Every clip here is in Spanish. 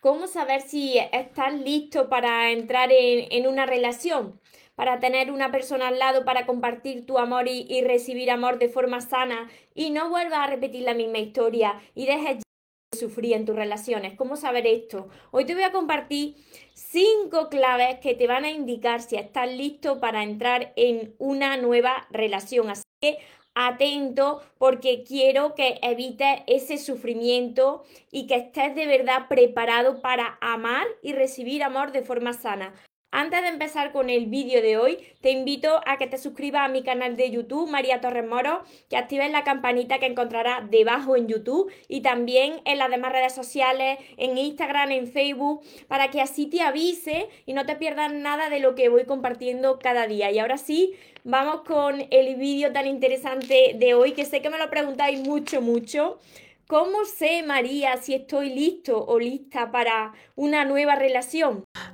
¿Cómo saber si estás listo para entrar en, una relación? Para tener una persona al lado, para compartir tu amor y, recibir amor de forma sana y no vuelvas a repetir la misma historia y dejes de sufrir en tus relaciones. ¿Cómo saber esto? Hoy te voy a compartir cinco claves que te van a indicar si estás listo para entrar en una nueva relación. Así que atento porque quiero que evites ese sufrimiento y que estés de verdad preparado para amar y recibir amor de forma sana. Antes de empezar con el vídeo de hoy, te invito a que te suscribas a mi canal de YouTube, María Torres Moro, que actives la campanita que encontrarás debajo en YouTube y también en las demás redes sociales, en Instagram, en Facebook, para que así te avise y no te pierdas nada de lo que voy compartiendo cada día. Y ahora sí, vamos con el vídeo tan interesante de hoy, que sé que me lo preguntáis mucho, mucho. ¿Cómo sé, María, si estoy listo o lista para una nueva relación?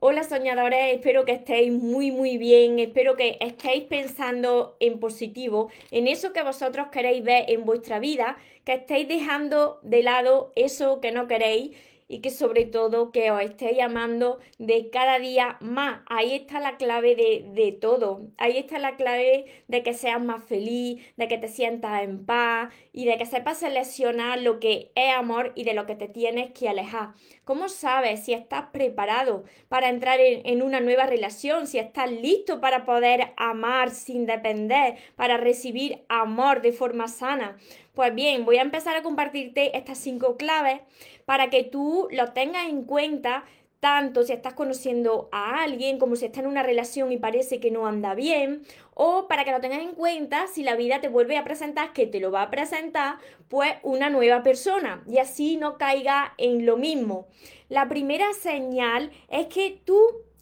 Hola soñadores, espero que estéis muy muy bien, espero que estéis pensando en positivo, en eso que vosotros queréis ver en vuestra vida, que estéis dejando de lado eso que no queréis y que sobre todo que os estéis amando de cada día más. Ahí está la clave de, todo. Ahí está la clave de que seas más feliz, de que te sientas en paz y de que sepas seleccionar lo que es amor y de lo que te tienes que alejar. ¿Cómo sabes si estás preparado para entrar en, en una nueva relación? Si estás listo para poder amar sin depender, para recibir amor de forma sana. Pues bien, voy a empezar a compartirte estas cinco claves para que tú lo tengas en cuenta tanto si estás conociendo a alguien como si estás en una relación y parece que no anda bien, o para que lo tengas en cuenta si la vida te vuelve a presentar, que te lo va a presentar, pues una nueva persona y así no caiga en lo mismo. La primera señal es que tú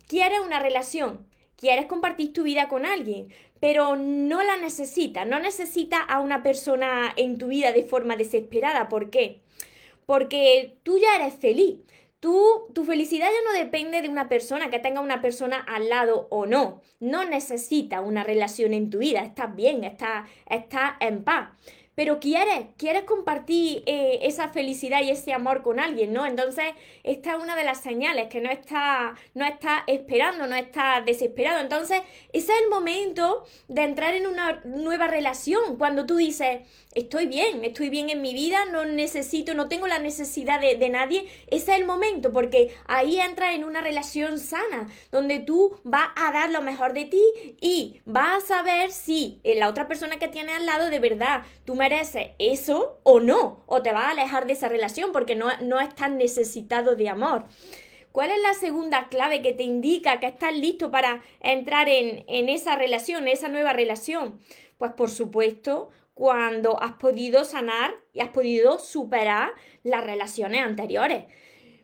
quieres una relación, quieres compartir tu vida con alguien, pero no la necesitas, no necesitas a una persona en tu vida de forma desesperada. ¿Por qué? Porque tú ya eres feliz. Tú, tu felicidad ya no depende de una persona, que tenga una persona al lado o no. No necesitas una relación en tu vida. Estás bien, estás, estás en paz pero quieres, quieres compartir eh, esa felicidad y ese amor con alguien, ¿no? Entonces, esta es una de las señales, que no está, no está esperando, no está desesperado. Entonces, ese es el momento de entrar en una nueva relación, cuando tú dices, estoy bien, estoy bien en mi vida, no necesito, no tengo la necesidad de, de nadie, ese es el momento, porque ahí entras en una relación sana, donde tú vas a dar lo mejor de ti y vas a saber si la otra persona que tienes al lado de verdad tú me merece eso o no, o te vas a alejar de esa relación porque no, no estás necesitado de amor. ¿Cuál es la segunda clave que te indica que estás listo para entrar en, en esa relación, en esa nueva relación? Pues por supuesto, cuando has podido sanar y has podido superar las relaciones anteriores.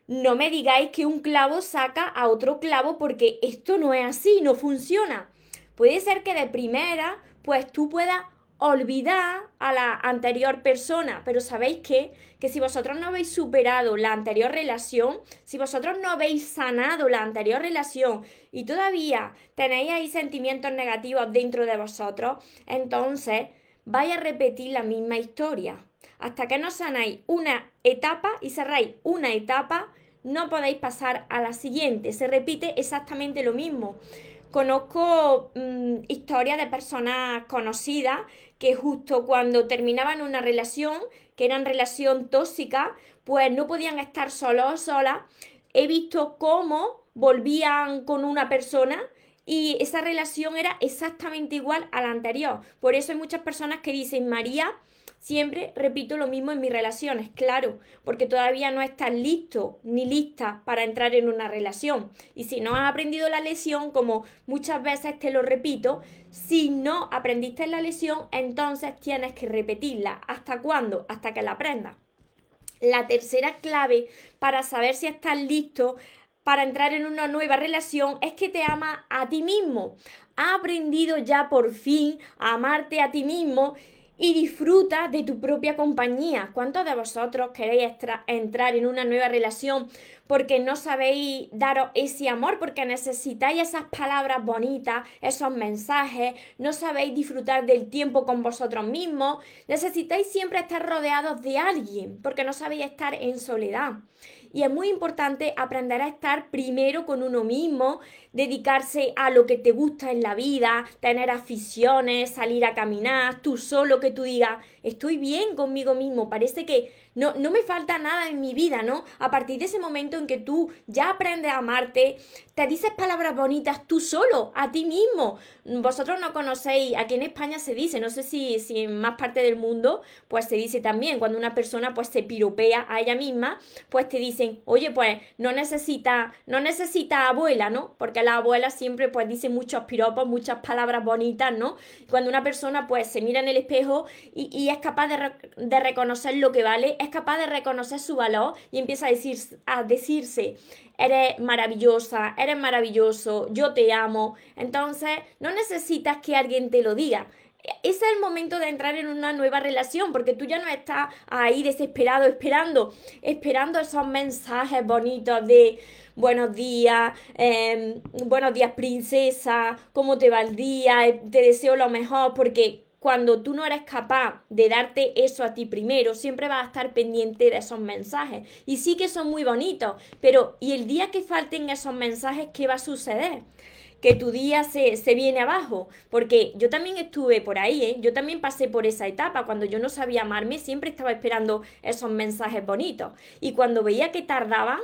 No me digáis que un clavo saca a otro clavo porque esto no es así, no funciona. Puede ser que de primera, pues tú puedas olvidar a la anterior persona, pero sabéis que, que si vosotros no habéis superado la anterior relación, si vosotros no habéis sanado la anterior relación y todavía tenéis ahí sentimientos negativos dentro de vosotros, entonces vais a repetir la misma historia. Hasta que no sanáis una etapa y cerráis una etapa, no podéis pasar a la siguiente. Se repite exactamente lo mismo. Conozco mm, historias de personas conocidas que justo cuando terminaban una relación, que era relación tóxica, pues no podían estar solos o solas. He visto cómo volvían con una persona y esa relación era exactamente igual a la anterior. Por eso hay muchas personas que dicen, María, Siempre repito lo mismo en mis relaciones, claro, porque todavía no estás listo ni lista para entrar en una relación. Y si no has aprendido la lección, como muchas veces te lo repito, si no aprendiste la lección, entonces tienes que repetirla. ¿Hasta cuándo? Hasta que la aprendas. La tercera clave para saber si estás listo para entrar en una nueva relación es que te ama a ti mismo. Ha aprendido ya por fin a amarte a ti mismo y disfruta de tu propia compañía. ¿Cuántos de vosotros queréis entrar en una nueva relación porque no sabéis daros ese amor, porque necesitáis esas palabras bonitas, esos mensajes, no sabéis disfrutar del tiempo con vosotros mismos, necesitáis siempre estar rodeados de alguien, porque no sabéis estar en soledad. Y es muy importante aprender a estar primero con uno mismo, dedicarse a lo que te gusta en la vida, tener aficiones, salir a caminar, tú solo que tú digas, estoy bien conmigo mismo, parece que no, no me falta nada en mi vida, ¿no? A partir de ese momento en que tú ya aprendes a amarte, te dices palabras bonitas tú solo, a ti mismo. Vosotros no conocéis, aquí en España se dice, no sé si, si en más parte del mundo, pues se dice también, cuando una persona pues se piropea a ella misma, pues te dicen, oye, pues no necesita, no necesita abuela, ¿no? Porque la abuela siempre pues dice muchos piropos, muchas palabras bonitas, ¿no? Cuando una persona pues se mira en el espejo y, es capaz de, reconocer lo que vale, es capaz de reconocer su valor y empieza a, decir, a decirse, eres maravillosa, eres maravilloso, yo te amo. Entonces, no necesitas que alguien te lo diga. Ese es el momento de entrar en una nueva relación, porque tú ya no estás ahí desesperado, esperando, esperando esos mensajes bonitos de buenos días, em, buenos días princesa, cómo te va el día, te deseo lo mejor, porque cuando tú no eres capaz de darte eso a ti primero, siempre vas a estar pendiente de esos mensajes. Y sí que son muy bonitos, pero ¿y el día que falten esos mensajes, qué va a suceder? que tu día se, se, viene abajo, porque yo también estuve por ahí, ¿eh? yo también pasé por esa etapa, cuando yo no sabía amarme, siempre estaba esperando esos mensajes bonitos, y cuando veía que tardaban,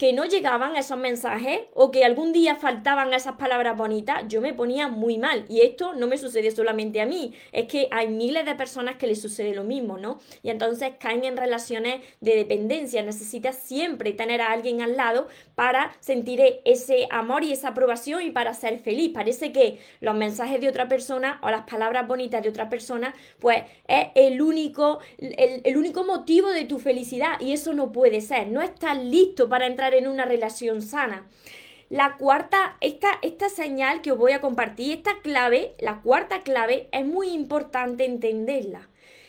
que no llegaban esos mensajes o que algún día faltaban esas palabras bonitas, yo me ponía muy mal. Y esto no me sucede solamente a mí, es que hay miles de personas que les sucede lo mismo, ¿no? Y entonces caen en relaciones de dependencia. Necesitas siempre tener a alguien al lado para sentir ese amor y esa aprobación y para ser feliz. Parece que los mensajes de otra persona o las palabras bonitas de otra persona, pues es el único, el, el único motivo de tu felicidad. Y eso no puede ser. No estás listo para entrar en una relación sana. La cuarta, esta, esta señal que os voy a compartir, esta clave, la cuarta clave, es muy importante entenderla.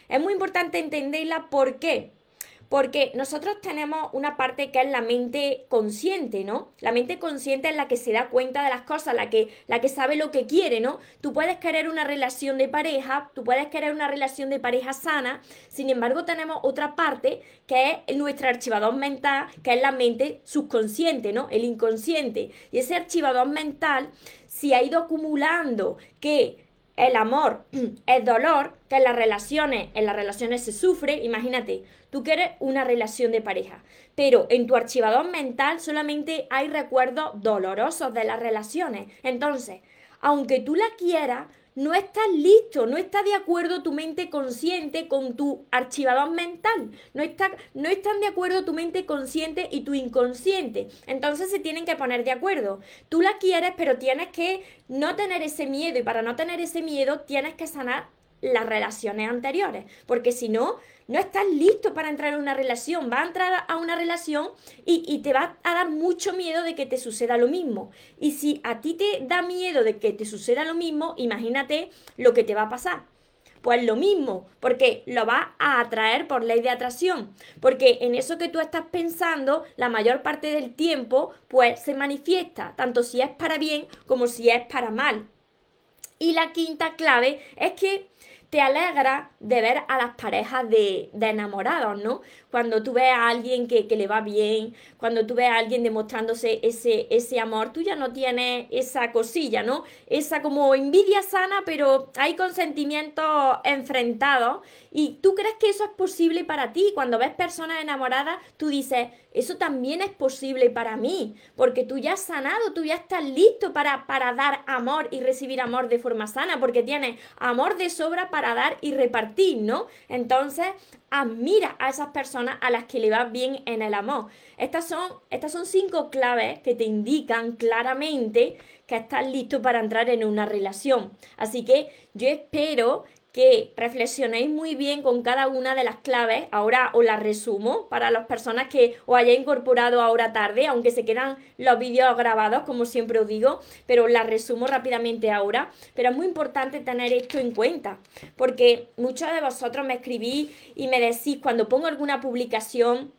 Es muy importante entenderla, ¿por qué? Porque nosotros tenemos una parte que es la mente consciente, ¿no? La mente consciente es la que se da cuenta de las cosas, la que, la que sabe lo que quiere, ¿no? Tú puedes querer una relación de pareja, tú puedes querer una relación de pareja sana, sin embargo tenemos otra parte que es nuestro archivador mental, que es la mente subconsciente, ¿no? El inconsciente. Y ese archivador mental, si ha ido acumulando que el amor es dolor, que en las relaciones, en las relaciones se sufre, imagínate, tú quieres una relación de pareja, pero en tu archivador mental solamente hay recuerdos dolorosos de las relaciones. Entonces, aunque tú la quieras, no estás listo, no está de acuerdo tu mente consciente con tu archivador mental, no, está, no están de acuerdo tu mente consciente y tu inconsciente. Entonces se tienen que poner de acuerdo. Tú la quieres, pero tienes que no tener ese miedo y para no tener ese miedo tienes que sanar las relaciones anteriores, porque si no, no estás listo para entrar en una relación, va a entrar a una relación y, te va a dar mucho miedo de que te suceda lo mismo. Y si a ti te da miedo de que te suceda lo mismo, imagínate lo que te va a pasar. Pues lo mismo, porque lo vas a atraer por ley de atracción, porque en eso que tú estás pensando, la mayor parte del tiempo, pues se manifiesta, tanto si es para bien como si es para mal. Y la quinta clave es que te alegra de ver a las parejas de, enamorados, ¿no? Cuando tú ves a alguien que, le va bien, cuando tú ves a alguien demostrándose ese, ese amor, tú ya no tienes esa cosilla, ¿no? Esa como envidia sana, pero hay consentimientos enfrentados. Y tú crees que eso es posible para ti. Cuando ves personas enamoradas, tú dices, eso también es posible para mí, porque tú ya has sanado, tú ya estás listo para, para dar amor y recibir amor de forma sana, porque tienes amor de sobra para dar y repartir, ¿no? Entonces, admira a esas personas a las que le va bien en el amor. Estas son, estas son cinco claves que te indican claramente que estás listo para entrar en una relación. Así que yo espero que reflexionéis muy bien con cada una de las claves. Ahora os las resumo para las personas que os hayáis incorporado ahora tarde, aunque se quedan los vídeos grabados, como siempre os digo, pero las resumo rápidamente ahora. Pero es muy importante tener esto en cuenta, porque muchos de vosotros me escribís y me decís cuando pongo alguna publicación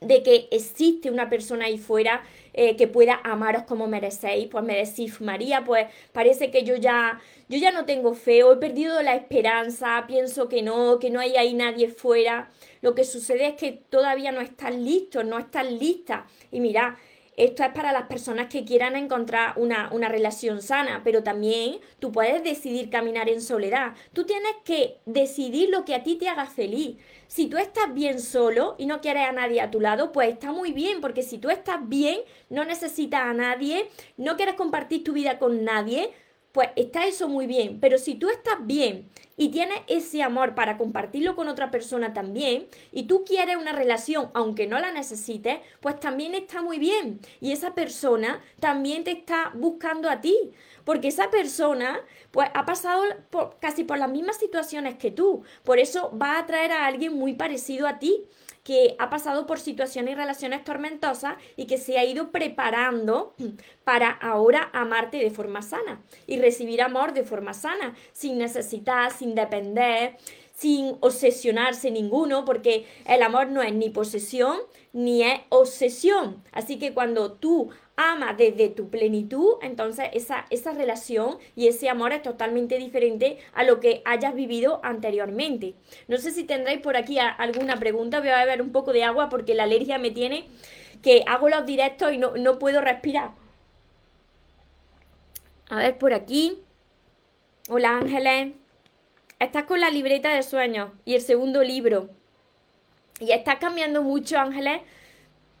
de que existe una persona ahí fuera eh, que pueda amaros como merecéis, pues me decís, María, pues parece que yo ya, yo ya no tengo fe, o he perdido la esperanza, pienso que no, que no hay ahí nadie fuera. Lo que sucede es que todavía no están listos, no están listas. Y mira, esto es para las personas que quieran encontrar una, una, relación sana, pero también tú puedes decidir caminar en soledad. Tú tienes que decidir lo que a ti te haga feliz. Si tú estás bien solo y no quieres a nadie a tu lado, pues está muy bien, porque si tú estás bien, no necesitas a nadie, no quieres compartir tu vida con nadie, pues está eso muy bien. Pero si tú estás bien y tienes ese amor para compartirlo con otra persona también, y tú quieres una relación aunque no la necesites, pues también está muy bien. Y esa persona también te está buscando a ti. Porque esa persona, pues, ha pasado por, casi por las mismas situaciones que tú. Por eso va a atraer a alguien muy parecido a ti que ha pasado por situaciones y relaciones tormentosas y que se ha ido preparando para ahora amarte de forma sana y recibir amor de forma sana, sin necesitar, sin depender, sin obsesionarse ninguno, porque el amor no es ni posesión ni es obsesión. Así que cuando tú ama desde tu plenitud, entonces esa, esa relación y ese amor es totalmente diferente a lo que hayas vivido anteriormente. No sé si tendréis por aquí alguna pregunta, voy a beber un poco de agua porque la alergia me tiene que hago los directos y no, no puedo respirar. A ver por aquí. Hola Ángeles. Estás con la libreta de sueños y el segundo libro. Y estás cambiando mucho, Ángeles,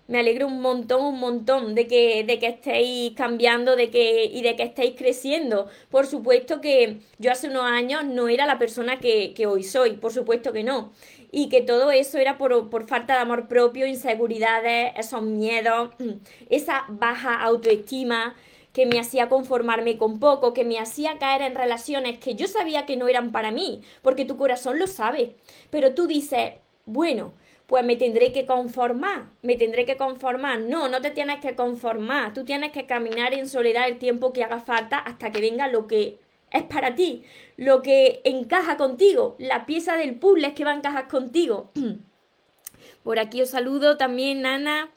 me alegro un montón, un montón de que, de que estéis cambiando de que, y de que estéis creciendo. Por supuesto que yo hace unos años no era la persona que, que hoy soy, por supuesto que no. Y que todo eso era por, por falta de amor propio, inseguridades, esos miedos, esa baja autoestima que me hacía conformarme con poco, que me hacía caer en relaciones que yo sabía que no eran para mí, porque tu corazón lo sabe. Pero tú dices, bueno, pues me tendré que conformar, me tendré que conformar. No, no te tienes que conformar, tú tienes que caminar en soledad el tiempo que haga falta hasta que venga lo que es para ti, lo que encaja contigo, la pieza del puzzle que va a encajar contigo. Por aquí os saludo también, Nana,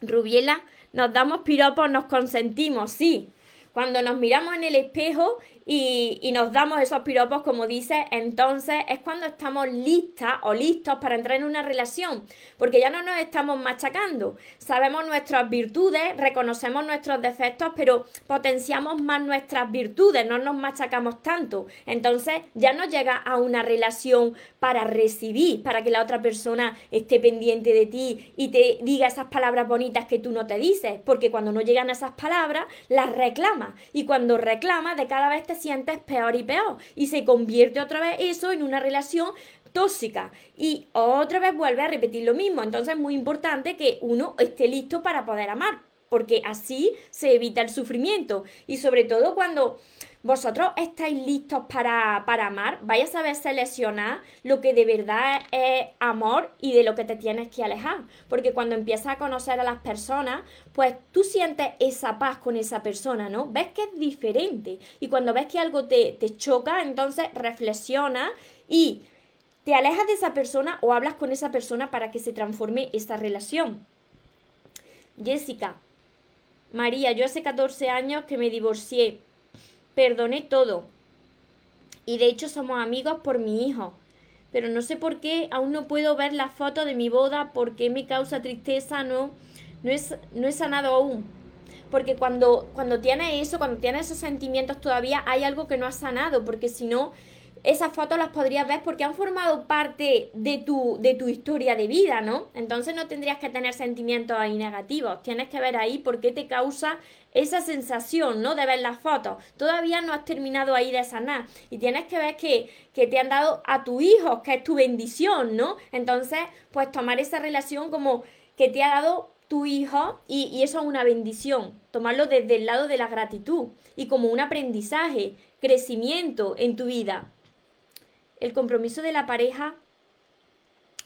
Rubiela. Nos damos piropos, nos consentimos, sí. Cuando nos miramos en el espejo y, nos damos esos piropos, como dice, entonces es cuando estamos listas o listos para entrar en una relación, porque ya no nos estamos machacando, sabemos nuestras virtudes, reconocemos nuestros defectos, pero potenciamos más nuestras virtudes, no nos machacamos tanto, entonces ya no llega a una relación para recibir, para que la otra persona esté pendiente de ti y te diga esas palabras bonitas que tú no te dices, porque cuando no llegan esas palabras, las reclama. Y cuando reclama de cada vez te sientes peor y peor. Y se convierte otra vez eso en una relación tóxica y otra vez vuelve a repetir lo mismo. Entonces es muy importante que uno esté listo para poder amar, porque así se evita el sufrimiento. Y sobre todo cuando vosotros estáis listos para, amar, vais a saber seleccionar lo que de verdad es amor y de lo que te tienes que alejar. Porque cuando empiezas a conocer a las personas, pues tú sientes esa paz con esa persona, ¿no? Ves que es diferente. Y cuando ves que algo te, te choca, entonces reflexiona y te alejas de esa persona o hablas con esa persona para que se transforme esa relación. Jessica, María, yo hace 14 años que me divorcié perdoné todo. Y de hecho somos amigos por mi hijo. Pero no sé por qué aún no puedo ver la foto de mi boda porque me causa tristeza, no, no, es, no he sanado aún. Porque cuando, cuando tienes eso, cuando tienes esos sentimientos todavía hay algo que no has sanado, porque si no, esas fotos las podrías ver porque han formado parte de tu, de tu historia de vida, ¿no? Entonces no tendrías que tener sentimientos ahí negativos. Tienes que ver ahí por qué te causa esa sensación, ¿no? De ver las fotos. Todavía no has terminado ahí de sanar. Y tienes que ver que, que te han dado a tu hijo, que es tu bendición, ¿no? Entonces, pues tomar esa relación como que te ha dado tu hijo y, y eso es una bendición. Tomarlo desde el lado de la gratitud y como un aprendizaje, crecimiento en tu vida. El compromiso de la pareja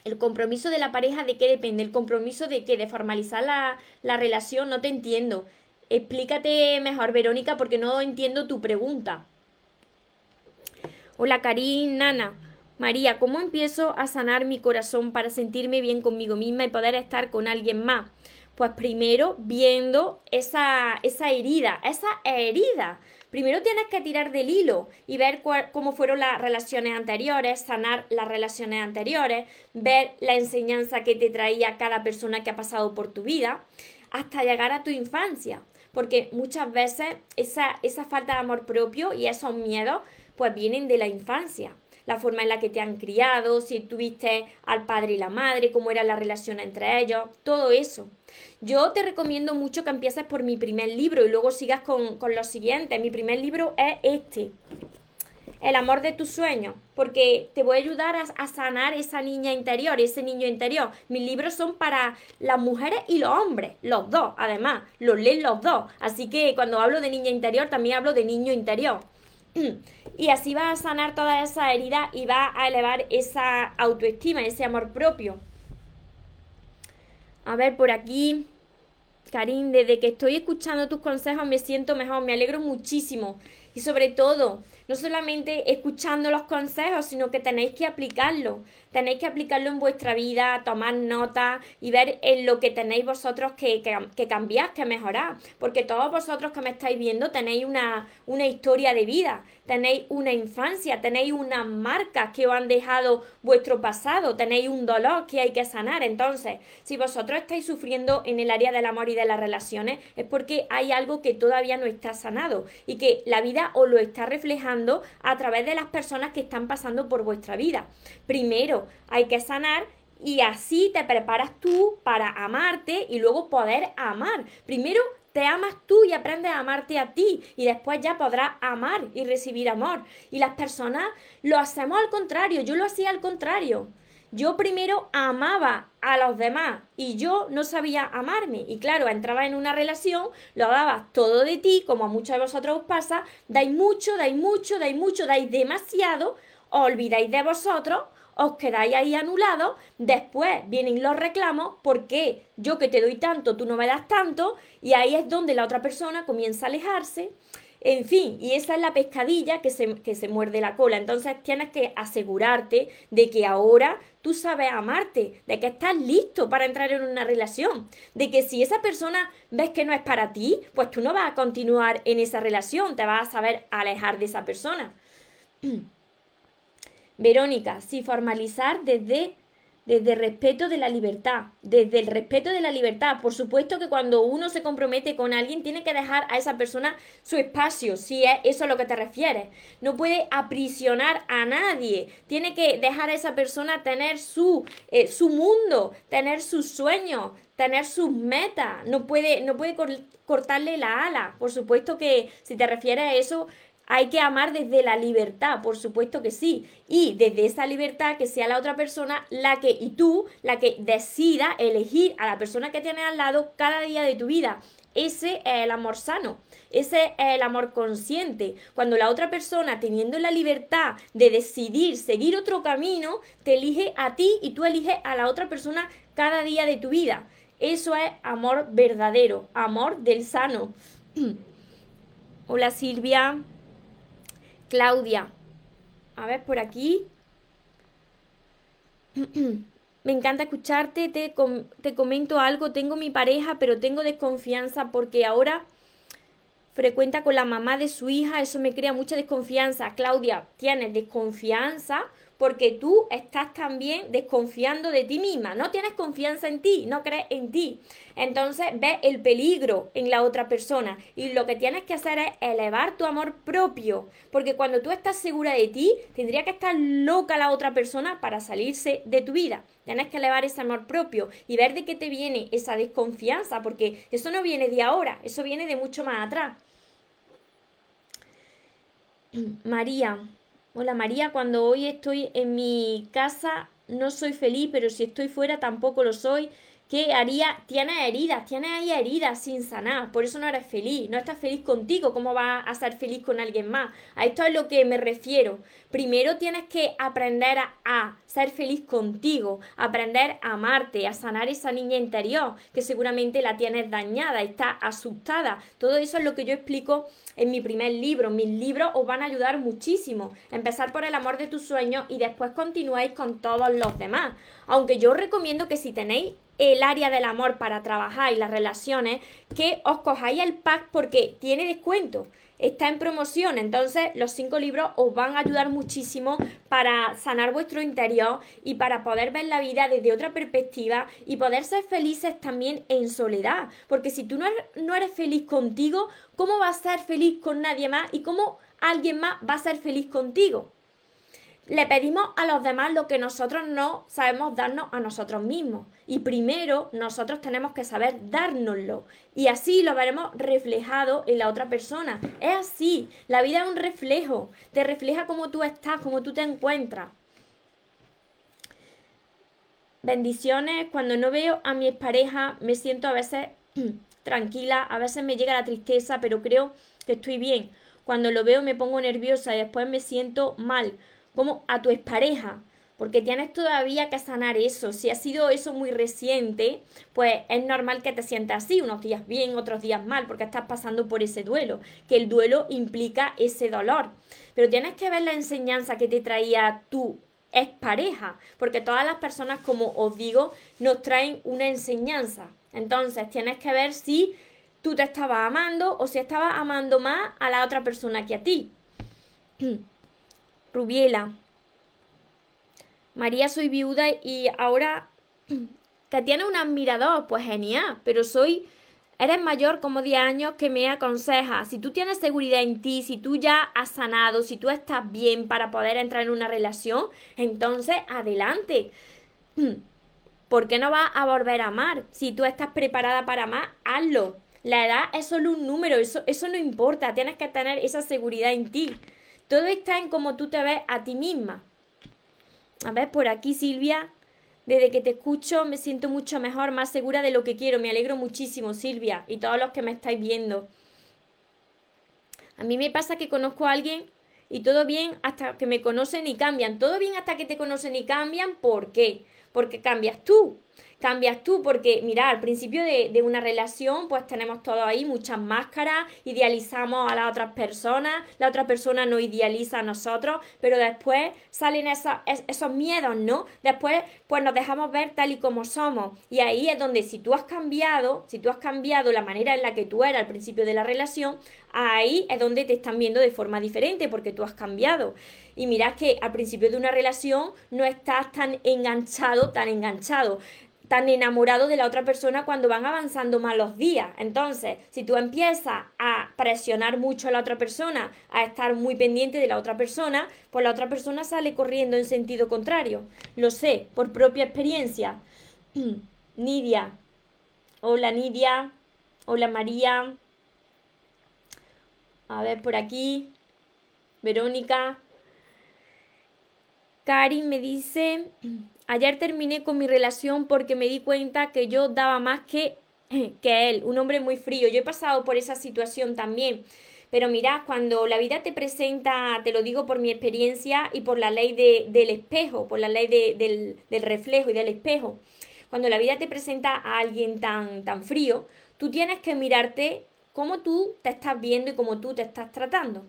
¿El compromiso de la pareja de qué depende? ¿El compromiso de qué? ¿De formalizar la, la, relación? No te entiendo. Explícate mejor, Verónica, porque no entiendo tu pregunta. Hola, Karin, Nana. María, ¿cómo empiezo a sanar mi corazón para sentirme bien conmigo misma y poder estar con alguien más? Pues primero viendo esa, esa herida, esa herida. Primero tienes que tirar del hilo y ver cómo fueron las relaciones anteriores, sanar las relaciones anteriores, ver la enseñanza que te traía cada persona que ha pasado por tu vida, hasta llegar a tu infancia. Porque muchas veces esa, esa falta de amor propio y esos miedos pues vienen de la infancia la forma en la que te han criado, si tuviste al padre y la madre, cómo era la relación entre ellos, todo eso. Yo te recomiendo mucho que empieces por mi primer libro y luego sigas con, con los siguientes. Mi primer libro es este, El amor de tus sueños, porque te voy a ayudar a, a, sanar esa niña interior, ese niño interior. Mis libros son para las mujeres y los hombres, los dos, además, los leen los dos. Así que cuando hablo de niña interior, también hablo de niño interior. Y así va a sanar toda esa herida y va a elevar esa autoestima, ese amor propio. A ver, por aquí, Karim, desde que estoy escuchando tus consejos me siento mejor, me alegro muchísimo. Y sobre todo, no solamente escuchando los consejos, sino que tenéis que aplicarlo. Tenéis que aplicarlo en vuestra vida, tomar nota y ver en lo que tenéis vosotros que, que, cambiar, que mejorar. Porque todos vosotros que me estáis viendo tenéis una, una historia de vida, tenéis una infancia, tenéis unas marcas que os han dejado vuestro pasado, tenéis un dolor que hay que sanar. Entonces, si vosotros estáis sufriendo en el área del amor y de las relaciones, es porque hay algo que todavía no está sanado y que la vida os lo está reflejando a través de las personas que están pasando por vuestra vida. Primero, hay que sanar y así te preparas tú para amarte y luego poder amar. Primero te amas tú y aprendes a amarte a ti y después ya podrás amar y recibir amor. Y las personas lo hacemos al contrario, yo lo hacía al contrario. Yo primero amaba a los demás y yo no sabía amarme. Y claro, entraba en una relación, lo dabas todo de ti, como a muchos de vosotros os pasa, dais mucho, dais mucho, dais mucho, dais demasiado, os olvidáis de vosotros os quedáis ahí anulados, después vienen los reclamos, porque yo que te doy tanto, tú no me das tanto, y ahí es donde la otra persona comienza a alejarse. En fin, y esa es la pescadilla que se, que se muerde la cola. Entonces tienes que asegurarte de que ahora tú sabes amarte, de que estás listo para entrar en una relación, de que si esa persona ves que no es para ti, pues tú no vas a continuar en esa relación, te vas a saber alejar de esa persona. Verónica, sí, formalizar desde, desde el respeto de la libertad, desde el respeto de la libertad. Por supuesto que cuando uno se compromete con alguien tiene que dejar a esa persona su espacio, si es eso a lo que te refieres. No puede aprisionar a nadie, tiene que dejar a esa persona tener su, eh, su mundo, tener sus sueños, tener sus metas, no puede, no puede cortarle la ala. Por supuesto que si te refieres a eso, hay que amar desde la libertad, por supuesto que sí. Y desde esa libertad que sea la otra persona la que, y tú, la que decida elegir a la persona que tienes al lado cada día de tu vida. Ese es el amor sano, ese es el amor consciente. Cuando la otra persona, teniendo la libertad de decidir seguir otro camino, te elige a ti y tú eliges a la otra persona cada día de tu vida. Eso es amor verdadero, amor del sano. Hola Silvia. Claudia. A ver, por aquí. Me encanta escucharte, te, comento algo, tengo mi pareja, pero tengo desconfianza porque ahora frecuenta con la mamá de su hija, eso me crea mucha desconfianza. Claudia, tienes desconfianza porque tú estás también desconfiando de ti misma, no tienes confianza en ti, no crees en ti. Entonces ves el peligro en la otra persona y lo que tienes que hacer es elevar tu amor propio, porque cuando tú estás segura de ti, tendría que estar loca la otra persona para salirse de tu vida. Tienes que elevar ese amor propio y ver de qué te viene esa desconfianza, porque eso no viene de ahora, eso viene de mucho más atrás. María, Hola María, cuando hoy estoy en mi casa no soy feliz, pero si estoy fuera tampoco lo soy. ¿Qué haría? Tienes heridas, tienes ahí heridas sin sanar, por eso no eres feliz, no estás feliz contigo, ¿cómo vas a ser feliz con alguien más? A esto es lo que me refiero. Primero tienes que aprender a, a ser feliz contigo, aprender a amarte, a sanar esa niña interior que seguramente la tienes dañada, está asustada. Todo eso es lo que yo explico en mi primer libro. Mis libros os van a ayudar muchísimo. Empezar por el amor de tus sueños y después continuáis con todos los demás. Aunque yo os recomiendo que si tenéis el área del amor para trabajar y las relaciones, que os cojáis el pack porque tiene descuento. Está en promoción, entonces los cinco libros os van a ayudar muchísimo para sanar vuestro interior y para poder ver la vida desde otra perspectiva y poder ser felices también en soledad. Porque si tú no eres, no eres feliz contigo, ¿cómo vas a ser feliz con nadie más y cómo alguien más va a ser feliz contigo? le pedimos a los demás lo que nosotros no sabemos darnos a nosotros mismos. Y primero nosotros tenemos que saber dárnoslo. Y así lo veremos reflejado en la otra persona. Es así. La vida es un reflejo. Te refleja cómo tú estás, cómo tú te encuentras. Bendiciones. Cuando no veo a mi pareja me siento a veces tranquila, a veces me llega la tristeza, pero creo que estoy bien. Cuando lo veo me pongo nerviosa y después me siento mal como a tu expareja, porque tienes todavía que sanar eso. Si ha sido eso muy reciente, pues es normal que te sientas así, unos días bien, otros días mal, porque estás pasando por ese duelo, que el duelo implica ese dolor. Pero tienes que ver la enseñanza que te traía tu expareja, porque todas las personas, como os digo, nos traen una enseñanza. Entonces tienes que ver si tú te estabas amando o si estabas amando más a la otra persona que a ti. Rubiela. María, soy viuda y ahora te tiene un admirador, pues genial, pero soy, eres mayor como 10 años que me aconseja, si tú tienes seguridad en ti, si tú ya has sanado, si tú estás bien para poder entrar en una relación, entonces adelante. ¿Por qué no vas a volver a amar? Si tú estás preparada para amar, hazlo. La edad es solo un número, eso, eso no importa, tienes que tener esa seguridad en ti. Todo está en cómo tú te ves a ti misma. A ver, por aquí Silvia, desde que te escucho me siento mucho mejor, más segura de lo que quiero. Me alegro muchísimo, Silvia, y todos los que me estáis viendo. A mí me pasa que conozco a alguien y todo bien hasta que me conocen y cambian. Todo bien hasta que te conocen y cambian. ¿Por qué? Porque cambias tú cambias tú, porque mira, al principio de, una relación pues tenemos todo ahí, muchas máscaras, idealizamos a las otras personas, la otra persona no idealiza a nosotros, pero después salen esos, esos miedos, ¿no? Después pues nos dejamos ver tal y como somos y ahí es donde si tú has cambiado, si tú has cambiado la manera en la que tú eras al principio de la relación, ahí es donde te están viendo de forma diferente porque tú has cambiado. Y mirad que al principio de una relación no estás tan enganchado, tan enganchado tan enamorado de la otra persona cuando van avanzando más los días. Entonces, si tú empiezas a presionar mucho a la otra persona, a estar muy pendiente de la otra persona, pues la otra persona sale corriendo en sentido contrario. Lo sé, por propia experiencia. Nidia. Hola Nidia. Hola María. A ver por aquí. Verónica. Karin me dice, ayer terminé con mi relación porque me di cuenta que yo daba más que, que él, un hombre muy frío. Yo he pasado por esa situación también. Pero mira, cuando la vida te presenta, te lo digo por mi experiencia y por la ley del espejo, por la ley del, del, reflejo y del espejo, cuando la vida te presenta a alguien tan, tan frío, tú tienes que mirarte cómo tú te estás viendo y cómo tú te estás tratando.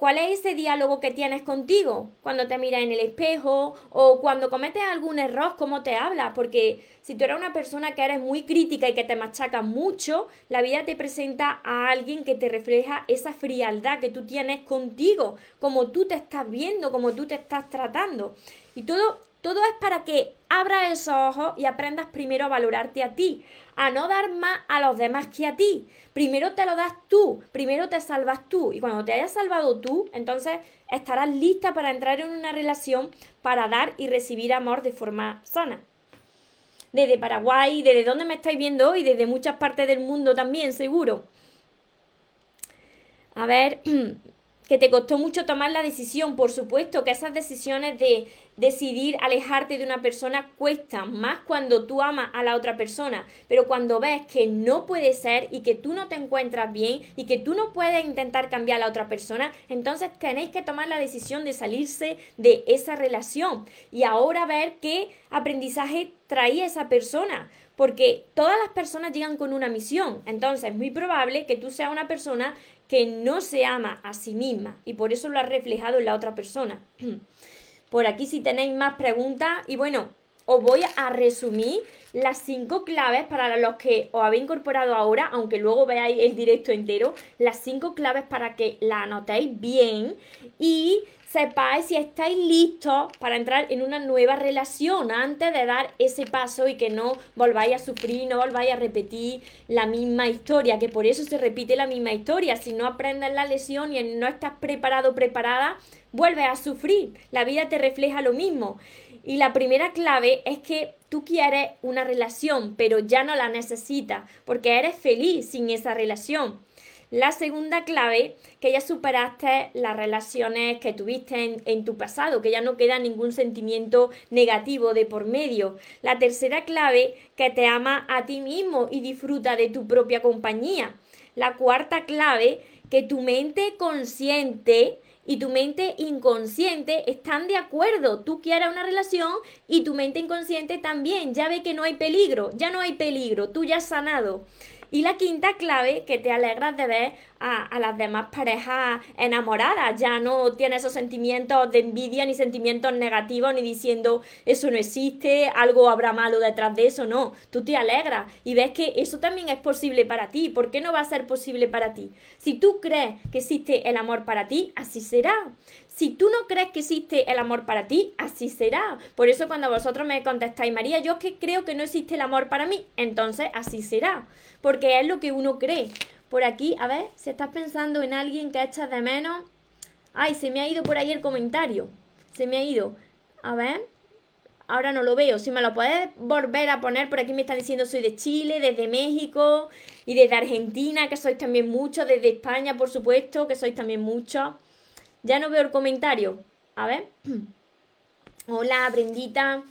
¿Cuál es ese diálogo que tienes contigo cuando te miras en el espejo o cuando cometes algún error, cómo te hablas? Porque si tú eres una persona que eres muy crítica y que te machaca mucho, la vida te presenta a alguien que te refleja esa frialdad que tú tienes contigo, como tú te estás viendo, como tú te estás tratando. Y todo todo es para que abras esos ojos y aprendas primero a valorarte a ti, a no dar más a los demás que a ti. Primero te lo das tú, primero te salvas tú. Y cuando te hayas salvado tú, entonces estarás lista para entrar en una relación para dar y recibir amor de forma sana. Desde Paraguay, desde donde me estáis viendo hoy, desde muchas partes del mundo también, seguro. A ver, que te costó mucho tomar la decisión, por supuesto, que esas decisiones de, decidir alejarte de una persona cuesta más cuando tú amas a la otra persona, pero cuando ves que no puede ser y que tú no te encuentras bien y que tú no puedes intentar cambiar a la otra persona, entonces tenéis que tomar la decisión de salirse de esa relación y ahora ver qué aprendizaje traía esa persona. Porque todas las personas llegan con una misión. Entonces es muy probable que tú seas una persona que no se ama a sí misma y por eso lo has reflejado en la otra persona. Por aquí si tenéis más preguntas y bueno, os voy a resumir las cinco claves para los que os habéis incorporado ahora, aunque luego veáis el directo entero, las cinco claves para que la anotéis bien y sepáis si estáis listos para entrar en una nueva relación antes de dar ese paso y que no volváis a sufrir, no volváis a repetir la misma historia, que por eso se repite la misma historia. Si no aprendes la lesión y no estás preparado preparada, vuelves a sufrir. La vida te refleja lo mismo. Y la primera clave es que tú quieres una relación, pero ya no la necesitas, porque eres feliz sin esa relación. La segunda clave, que ya superaste las relaciones que tuviste en, tu pasado, que ya no queda ningún sentimiento negativo de por medio. La tercera clave, que te ama a ti mismo y disfruta de tu propia compañía. La cuarta clave, que tu mente consciente y tu mente inconsciente están de acuerdo. Tú quieres una relación y tu mente inconsciente también. Ya ve que no hay peligro, ya no hay peligro, tú ya has sanado. Y la quinta clave, que te alegras de ver a, las demás parejas enamoradas. Ya no tienes esos sentimientos de envidia ni sentimientos negativos ni diciendo eso no existe, algo habrá malo detrás de eso. No, tú te alegras y ves que eso también es posible para ti. ¿Por qué no va a ser posible para ti? Si tú crees que existe el amor para ti, así será. Si tú no crees que existe el amor para ti, así será. Por eso cuando vosotros me contestáis, María, yo que creo que no existe el amor para mí, entonces así será porque es lo que uno cree. Por aquí, a ver, si estás pensando en alguien que echas de menos. Ay, se me ha ido por ahí el comentario. Se me ha ido. A ver. Ahora no lo veo. Si me lo puedes volver a poner, por aquí me están diciendo soy de Chile, desde México y desde Argentina, que sois también muchos, desde España, por supuesto, que sois también muchos. Ya no veo el comentario. A ver. Hola, Brendita.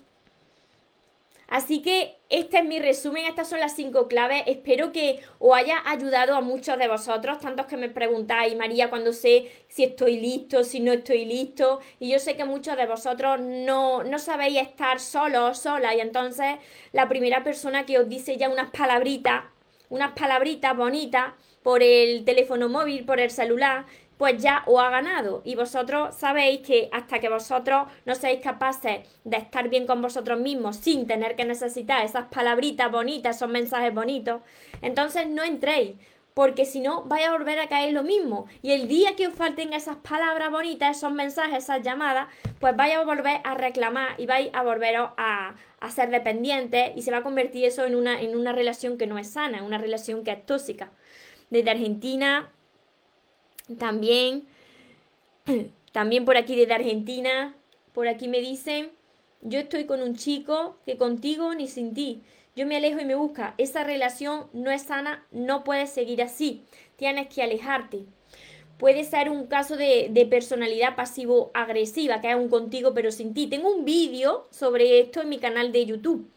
Así que este es mi resumen, estas son las cinco claves. Espero que os haya ayudado a muchos de vosotros, tantos que me preguntáis, María, cuando sé si estoy listo, si no estoy listo. Y yo sé que muchos de vosotros no, no sabéis estar solos o solas. Y entonces la primera persona que os dice ya unas palabritas, unas palabritas bonitas por el teléfono móvil, por el celular, pues ya os ha ganado. Y vosotros sabéis que hasta que vosotros no seáis capaces de estar bien con vosotros mismos sin tener que necesitar esas palabritas bonitas, esos mensajes bonitos, entonces no entréis. Porque si no, vais a volver a caer lo mismo. Y el día que os falten esas palabras bonitas, esos mensajes, esas llamadas, pues vais a volver a reclamar y vais a volveros a, a ser dependientes y se va a convertir eso en una, en una relación que no es sana, una relación que es tóxica. Desde Argentina también, también por aquí desde Argentina, por aquí me dicen, yo estoy con un chico que contigo ni sin ti. Yo me alejo y me busca. Esa relación no es sana, no puedes seguir así. Tienes que alejarte. Puede ser un caso de, de personalidad pasivo-agresiva, que es un contigo pero sin ti. Tengo un vídeo sobre esto en mi canal de YouTube.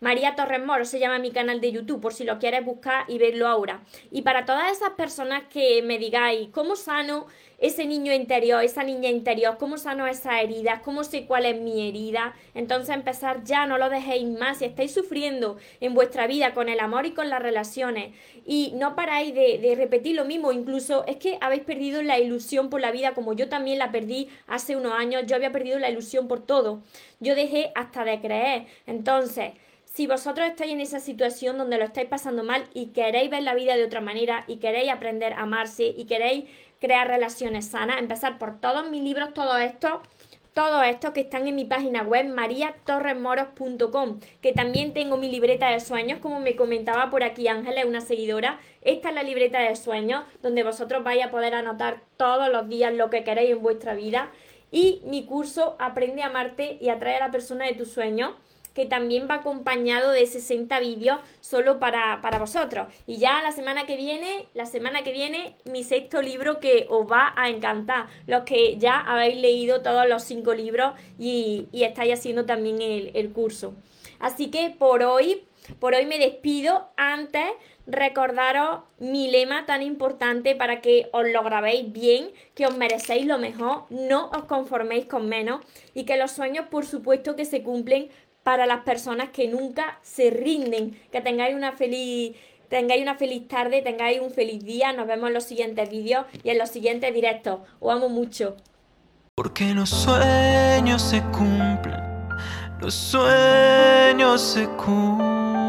María Torres Moro se llama mi canal de YouTube, por si lo quieres buscar y verlo ahora. Y para todas esas personas que me digáis, ¿cómo sano ese niño interior, esa niña interior? ¿Cómo sano esa herida? ¿Cómo sé cuál es mi herida? Entonces empezar ya, no lo dejéis más. Si estáis sufriendo en vuestra vida con el amor y con las relaciones y no paráis de, de repetir lo mismo, incluso es que habéis perdido la ilusión por la vida, como yo también la perdí hace unos años, yo había perdido la ilusión por todo. Yo dejé hasta de creer. Entonces, si vosotros estáis en esa situación donde lo estáis pasando mal y queréis ver la vida de otra manera y queréis aprender a amarse y queréis crear relaciones sanas, empezar por todos mis libros, todo esto, todo esto que están en mi página web mariatorresmoros.com, que también tengo mi libreta de sueños, como me comentaba por aquí Ángela, una seguidora. Esta es la libreta de sueños, donde vosotros vais a poder anotar todos los días lo que queréis en vuestra vida. Y mi curso Aprende a amarte y atrae a la persona de tus sueños que también va acompañado de 60 vídeos solo para, para vosotros. Y ya la semana que viene, la semana que viene, mi sexto libro que os va a encantar. Los que ya habéis leído todos los cinco libros y, y estáis haciendo también el, el curso. Así que por hoy, por hoy me despido. Antes recordaros mi lema tan importante para que os lo grabéis bien, que os merecéis lo mejor, no os conforméis con menos y que los sueños por supuesto que se cumplen para las personas que nunca se rinden. Que tengáis una feliz tengáis una feliz tarde, tengáis un feliz día. Nos vemos en los siguientes vídeos y en los siguientes directos. Os amo mucho. Porque los sueños se cumplen, los sueños se cumplen.